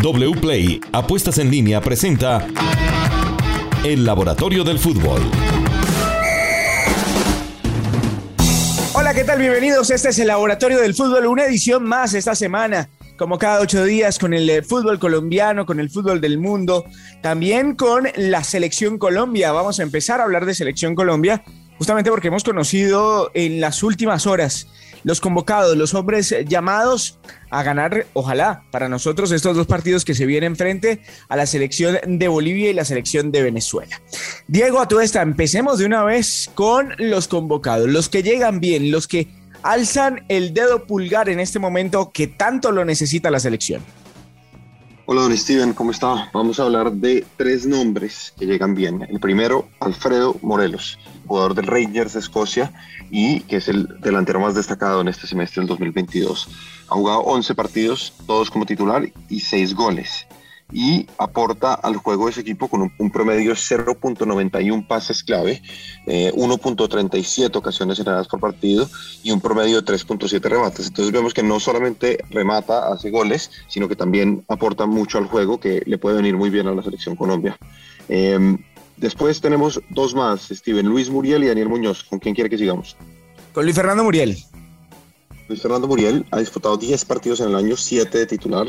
WPLAY Apuestas en línea presenta El Laboratorio del Fútbol. Hola, ¿qué tal? Bienvenidos. Este es el Laboratorio del Fútbol, una edición más esta semana como cada ocho días, con el eh, fútbol colombiano, con el fútbol del mundo, también con la selección Colombia. Vamos a empezar a hablar de selección Colombia, justamente porque hemos conocido en las últimas horas los convocados, los hombres llamados a ganar, ojalá, para nosotros estos dos partidos que se vienen frente a la selección de Bolivia y la selección de Venezuela. Diego, a empecemos de una vez con los convocados, los que llegan bien, los que alzan el dedo pulgar en este momento que tanto lo necesita la selección. Hola, don Steven, ¿cómo está? Vamos a hablar de tres nombres que llegan bien. El primero, Alfredo Morelos, jugador del Rangers de Escocia y que es el delantero más destacado en este semestre del 2022. Ha jugado 11 partidos, todos como titular y 6 goles y aporta al juego ese equipo con un, promedio 0.91 pases clave, 1.37 eh, ocasiones generadas por partido y un promedio de 3.7 remates. Entonces vemos que no solamente remata, hace goles, sino que también aporta mucho al juego que le puede venir muy bien a la selección Colombia. Em, después tenemos dos más, Steven, Luis Muriel y Daniel Muñoz. ¿Con quién quiere que sigamos? Con Luis Fernando Muriel. Luis Fernando Muriel ha disputado 10 partidos en el año, 7 de titular.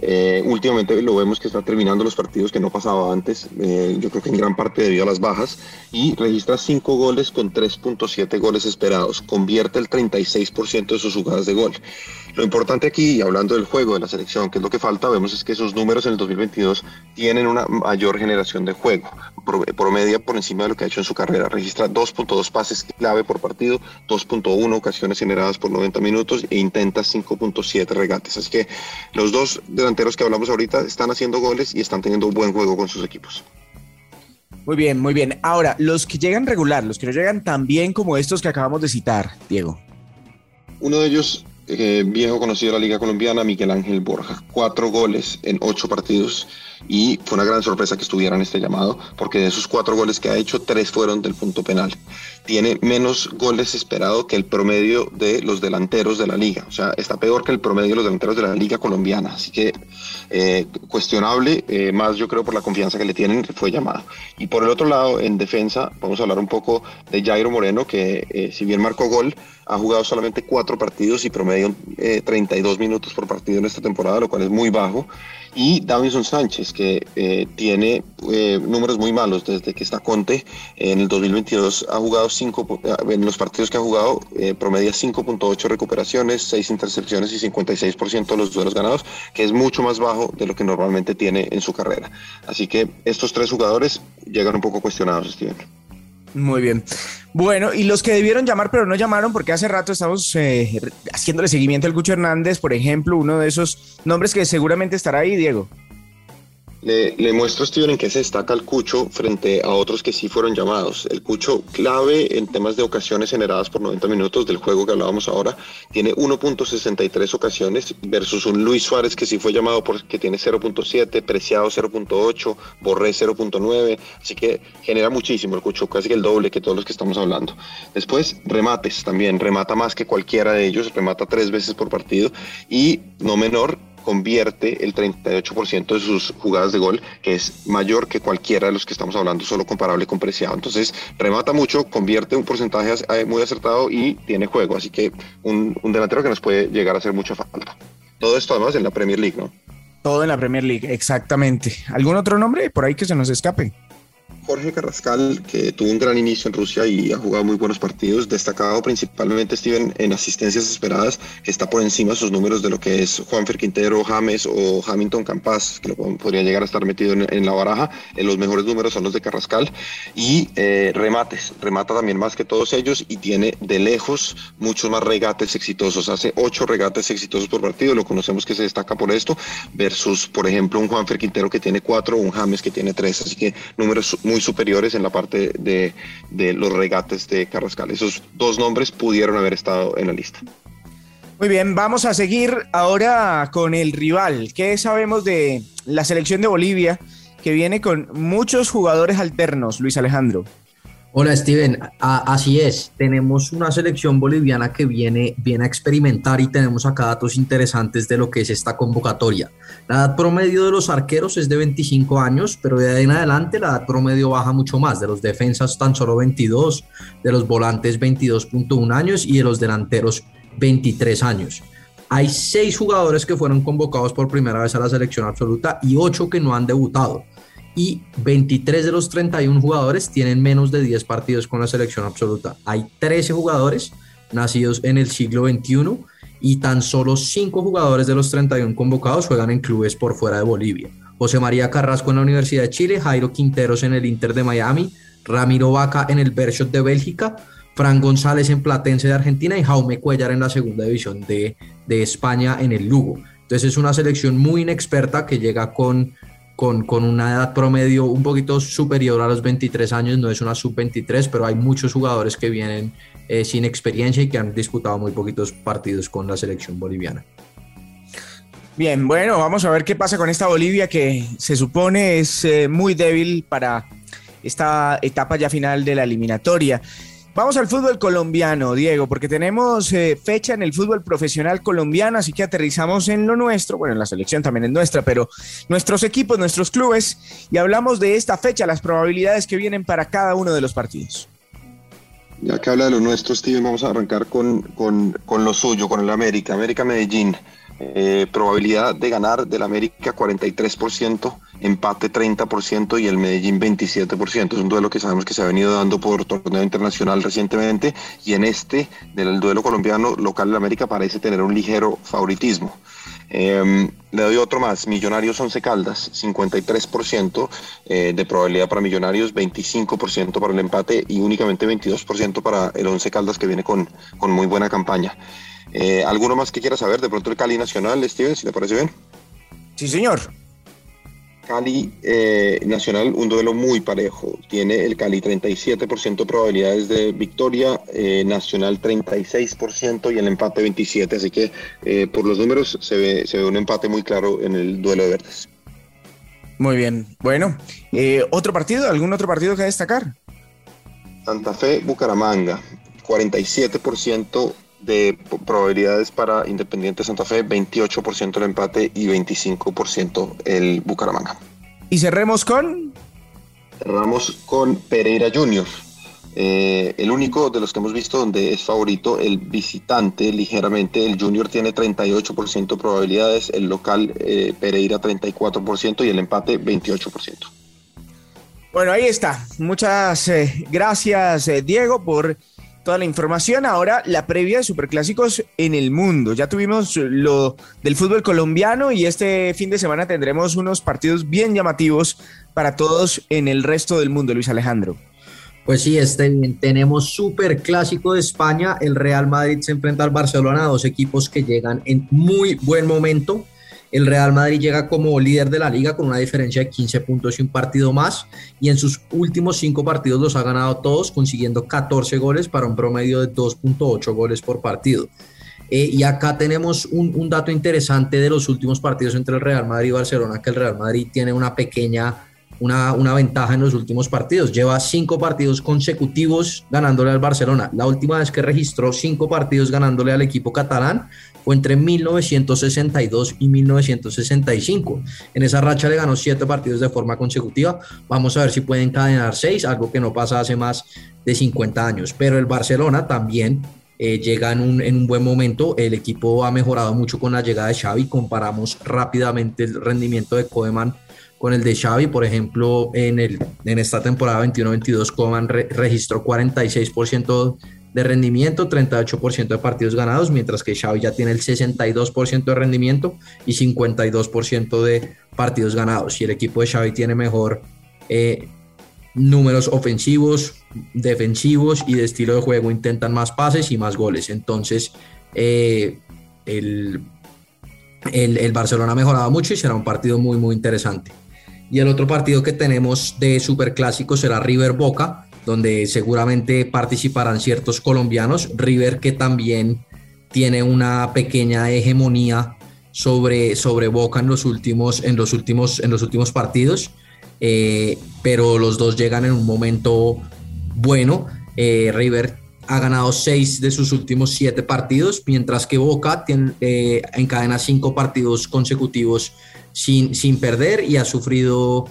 Eh, últimamente lo vemos que está terminando los partidos que no pasaba antes, eh, yo creo que en gran parte debido a las bajas, y registra 5 goles con 3.7 goles esperados, convierte el 36% de sus jugadas de gol. Lo importante aquí, hablando del juego de la selección, que es lo que falta, vemos es que sus números en el 2022 tienen una mayor generación de juego, promedia por encima de lo que ha hecho en su carrera. Registra 2.2 pases clave por partido, 2.1 ocasiones generadas por 90 minutos e intenta 5.7 regates. Así que los dos delanteros que hablamos ahorita están haciendo goles y están teniendo un buen juego con sus equipos. Muy bien, muy bien. Ahora, los que llegan regular, los que no llegan tan bien como estos que acabamos de citar, Diego. Uno de ellos eh, viejo conocido de la Liga Colombiana, Miguel Ángel Borja. Cuatro goles en ocho partidos y fue una gran sorpresa que estuviera en este llamado porque de esos cuatro goles que ha hecho, tres fueron del punto penal. Tiene menos goles esperado que el promedio de los delanteros de la liga. O sea, está peor que el promedio de los delanteros de la liga colombiana. Así que eh, cuestionable, eh, más yo creo por la confianza que le tienen, fue llamado. Y por el otro lado, en defensa, vamos a hablar un poco de Jairo Moreno, que si bien marcó gol, ha jugado solamente cuatro partidos y promedio 32 eh, minutos por partido en esta temporada, lo cual es muy bajo. Y Davinson Sánchez, que eh, tiene eh, números muy malos desde que está Conte. En el 2022 ha jugado cinco, en los partidos que ha jugado, promedia 5.8 recuperaciones, 6 intercepciones y 56% de los duelos ganados, que es mucho más bajo de lo que normalmente tiene en su carrera. Así que estos tres jugadores llegan un poco cuestionados, Steven. Muy bien. Bueno, y los que debieron llamar pero no llamaron porque hace rato estamos eh, haciéndole seguimiento al Cucho Hernández, por ejemplo, uno de esos nombres que seguramente estará ahí, Diego. Le, muestro, Steven, en qué se destaca el Cucho frente a otros que sí fueron llamados. El Cucho, clave en temas de ocasiones generadas por 90 minutos del juego que hablábamos ahora, tiene 1.63 ocasiones versus un Luis Suárez que sí fue llamado porque tiene 0.7, Preciado 0.8, Borré 0.9, así que genera muchísimo el Cucho, casi el doble que todos los que estamos hablando. Después, remates también, remata más que cualquiera de ellos, remata tres veces por partido y no menor, convierte el 38% de sus jugadas de gol, que es mayor que cualquiera de los que estamos hablando, solo comparable con Preciado. Entonces, remata mucho, convierte un porcentaje eh, muy acertado y tiene juego. Así que un, un delantero que nos puede llegar a hacer mucha falta. Todo esto además en la Premier League, ¿no? Todo en la Premier League, exactamente. ¿Algún otro nombre por ahí que se nos escape? Jorge Carrascal, que tuvo un gran inicio en Rusia y ha jugado muy buenos partidos, destacado principalmente Steven en asistencias esperadas, que está por encima de sus números de lo que es Juanfer Quintero, James o Hamilton Campas, que lo podría llegar a estar metido en, la baraja. En los mejores números son los de Carrascal. Y eh, remates, remata también más que todos ellos y tiene de lejos muchos más regates exitosos. Hace ocho regates exitosos por partido, lo conocemos que se destaca por esto, versus, por ejemplo, un Juanfer Quintero que tiene cuatro un James que tiene tres. Así que números muy superiores en la parte de, de los regates de Carrascal. Esos dos nombres pudieron haber estado en la lista. Muy bien, vamos a seguir ahora con el rival. ¿Qué sabemos de la selección de Bolivia que viene con muchos jugadores alternos, Luis Alejandro? Hola Steven, así es, tenemos una selección boliviana que viene, viene a experimentar y tenemos acá datos interesantes de lo que es esta convocatoria. La edad promedio de los arqueros es de 25 años, pero de ahí en adelante la edad promedio baja mucho más, de los defensas tan solo 22, de los volantes 22.1 años y de los delanteros 23 años. Hay seis jugadores que fueron convocados por primera vez a la selección absoluta y ocho que no han debutado y 23 de los 31 jugadores tienen menos de 10 partidos con la selección absoluta. Hay 13 jugadores nacidos en el siglo XXI y tan solo 5 jugadores de los 31 convocados juegan en clubes por fuera de Bolivia. José María Carrasco en la Universidad de Chile, Jairo Quinteros en el Inter de Miami, Ramiro Vaca en el Bershot de Bélgica, Fran González en Platense de Argentina y Jaume Cuellar en la segunda división de, de España en el Lugo. Entonces es una selección muy inexperta que llega con con, una edad promedio un poquito superior a los 23 años, no es una sub-23, pero hay muchos jugadores que vienen eh, sin experiencia y que han disputado muy poquitos partidos con la selección boliviana. Bien, bueno, vamos a ver qué pasa con esta Bolivia que se supone es eh, muy débil para esta etapa ya final de la eliminatoria. Vamos al fútbol colombiano, Diego, porque tenemos eh, fecha en el fútbol profesional colombiano, así que aterrizamos en lo nuestro, bueno, la selección también es nuestra, pero nuestros equipos, nuestros clubes, y hablamos de esta fecha, las probabilidades que vienen para cada uno de los partidos. Ya que habla de lo nuestro, Steven, vamos a arrancar con, con, con lo suyo, con el América, América Medellín. Eh, probabilidad de ganar del América 43%, empate 30% y el Medellín 27%. Es un duelo que sabemos que se ha venido dando por torneo internacional recientemente y en este, del duelo colombiano local del América, parece tener un ligero favoritismo. Em, le doy otro más, Millonarios 11 Caldas, 53% eh, de probabilidad para Millonarios, 25% para el empate y únicamente 22% para el 11 Caldas que viene con, con muy buena campaña. Eh, ¿Alguno más que quiera saber? De pronto el Cali Nacional, Steven, si te parece bien. Sí, señor. Cali eh, Nacional, un duelo muy parejo. Tiene el Cali 37% probabilidades de victoria, eh, Nacional 36% y el empate 27%. Así que por los números se ve, se ve un empate muy claro en el duelo de verdes. Muy bien. Bueno, ¿otro partido? ¿Algún otro partido que destacar? Santa Fe, Bucaramanga, 47% de probabilidades para Independiente Santa Fe, 28% el empate y 25% el Bucaramanga. ¿Y cerremos con? Cerramos con Pereira Junior. Eh, el único de los que hemos visto donde es favorito el visitante ligeramente, el Junior tiene 38% probabilidades, el local eh, Pereira 34% y el empate 28%. Bueno, ahí está. Muchas eh, gracias Diego por toda la información. Ahora la previa de superclásicos en el mundo. Ya tuvimos lo del fútbol colombiano y este fin de semana tendremos unos partidos bien llamativos para todos en el resto del mundo, Luis Alejandro. Pues sí, este, tenemos superclásico de España. El Real Madrid se enfrenta al Barcelona, dos equipos que llegan en muy buen momento. El Real Madrid llega como líder de la liga con una diferencia de 15 puntos y un partido más. Y en sus últimos cinco partidos los ha ganado todos, consiguiendo 14 goles para un promedio de 2.8 goles por partido. Eh, y acá tenemos un, dato interesante de los últimos partidos entre el Real Madrid y Barcelona, que el Real Madrid tiene una pequeña, una, una, ventaja en los últimos partidos. Lleva cinco partidos consecutivos ganándole al Barcelona. La última vez que registró cinco partidos ganándole al equipo catalán fue entre 1962 y 1965. En esa racha le ganó siete partidos de forma consecutiva. Vamos a ver si puede encadenar seis, algo que no pasa hace más de 50 años. Pero el Barcelona también eh, llega en un, en un, buen momento. El equipo ha mejorado mucho con la llegada de Xavi. Comparamos rápidamente el rendimiento de Koeman con el de Xavi. Por ejemplo, en, el, en esta temporada 21-22, Koeman registró 46% de rendimiento, 38% de partidos ganados, mientras que Xavi ya tiene el 62% de rendimiento y 52% de partidos ganados. Y el equipo de Xavi tiene mejor eh, números ofensivos, defensivos y de estilo de juego, intentan más pases y más goles. Entonces, eh, el, el, el Barcelona ha mejorado mucho y será un partido muy, muy interesante. Y el otro partido que tenemos de Superclásico será River Boca donde seguramente participarán ciertos colombianos. River que también tiene una pequeña hegemonía sobre, sobre Boca en los últimos, en los últimos, en los últimos partidos, eh, pero los dos llegan en un momento bueno. Eh, River ha ganado seis de sus últimos siete partidos, mientras que Boca tiene, eh, encadena cinco partidos consecutivos sin, sin perder y ha sufrido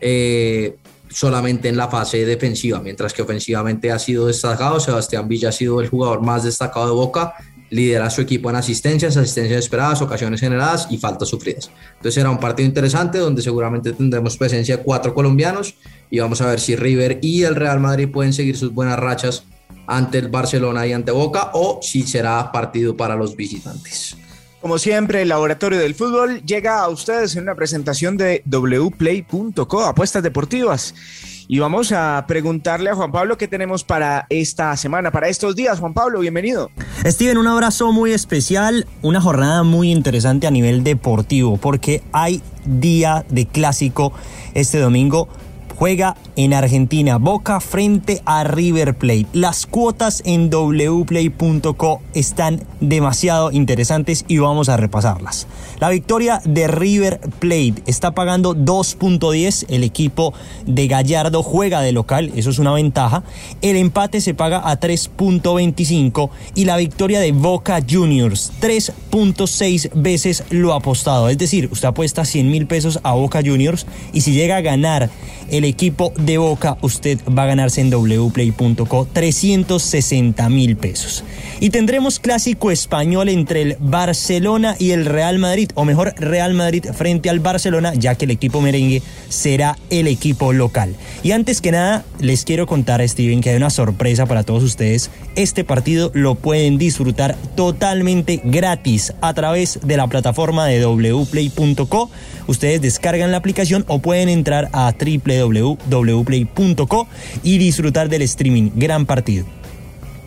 eh, solamente en la fase defensiva, mientras que ofensivamente ha sido destacado. Sebastián Villa ha sido el jugador más destacado de Boca, lidera su equipo en asistencias, asistencias esperadas, ocasiones generadas y faltas sufridas. Entonces será un partido interesante donde seguramente tendremos presencia de cuatro colombianos y vamos a ver si River y el Real Madrid pueden seguir sus buenas rachas ante el Barcelona y ante Boca o si será partido para los visitantes. Como siempre, el Laboratorio del Fútbol llega a ustedes en una presentación de wplay.co, apuestas deportivas. Y vamos a preguntarle a Juan Pablo qué tenemos para esta semana, para estos días. Juan Pablo, bienvenido. Steven, un abrazo muy especial, una jornada muy interesante a nivel deportivo, porque hay día de clásico este domingo juega en Argentina, Boca frente a River Plate. Las cuotas en wplay.co están demasiado interesantes y vamos a repasarlas. La victoria de River Plate está pagando 2.10, el equipo de Gallardo juega de local, eso es una ventaja. El empate se paga a 3.25 y la victoria de Boca Juniors 3.6 veces lo apostado. Es decir, usted apuesta 100 mil pesos a Boca Juniors y si llega a ganar el equipo de Boca, usted va a ganarse en wplay.co 360 mil pesos. Y tendremos clásico español entre el Barcelona y el Real Madrid, o mejor Real Madrid frente al Barcelona, ya que el equipo merengue será el equipo local. Y antes que nada, les quiero contar, Steven, que hay una sorpresa para todos ustedes. Este partido lo pueden disfrutar totalmente gratis a través de la plataforma de wplay.co. Ustedes descargan la aplicación o pueden entrar a www.play.co y disfrutar del streaming. Gran partido.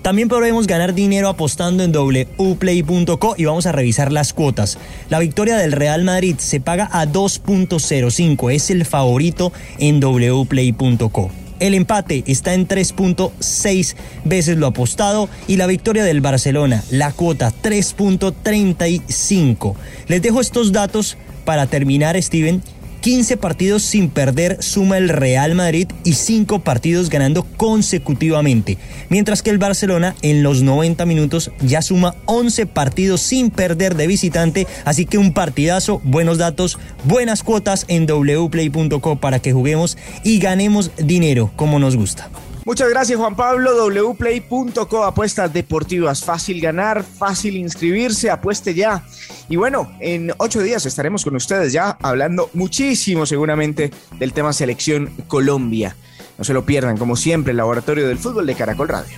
También podremos ganar dinero apostando en wplay.co y vamos a revisar las cuotas. La victoria del Real Madrid se paga a 2.05, es el favorito en wplay.co. El empate está en 3.6 veces lo apostado y la victoria del Barcelona, la cuota 3.35. Les dejo estos datos para terminar, Steven 15 partidos sin perder suma el Real Madrid y 5 partidos ganando consecutivamente, mientras que el Barcelona en los 90 minutos ya suma 11 partidos sin perder de visitante, así que un partidazo, buenos datos, buenas cuotas en wplay.co para que juguemos y ganemos dinero como nos gusta. Muchas gracias Juan Pablo, wplay.co, apuestas deportivas, fácil ganar, fácil inscribirse, apueste ya. Y bueno, en ocho días estaremos con ustedes ya hablando muchísimo seguramente del tema selección Colombia. No se lo pierdan, como siempre, el Laboratorio del Fútbol de Caracol Radio.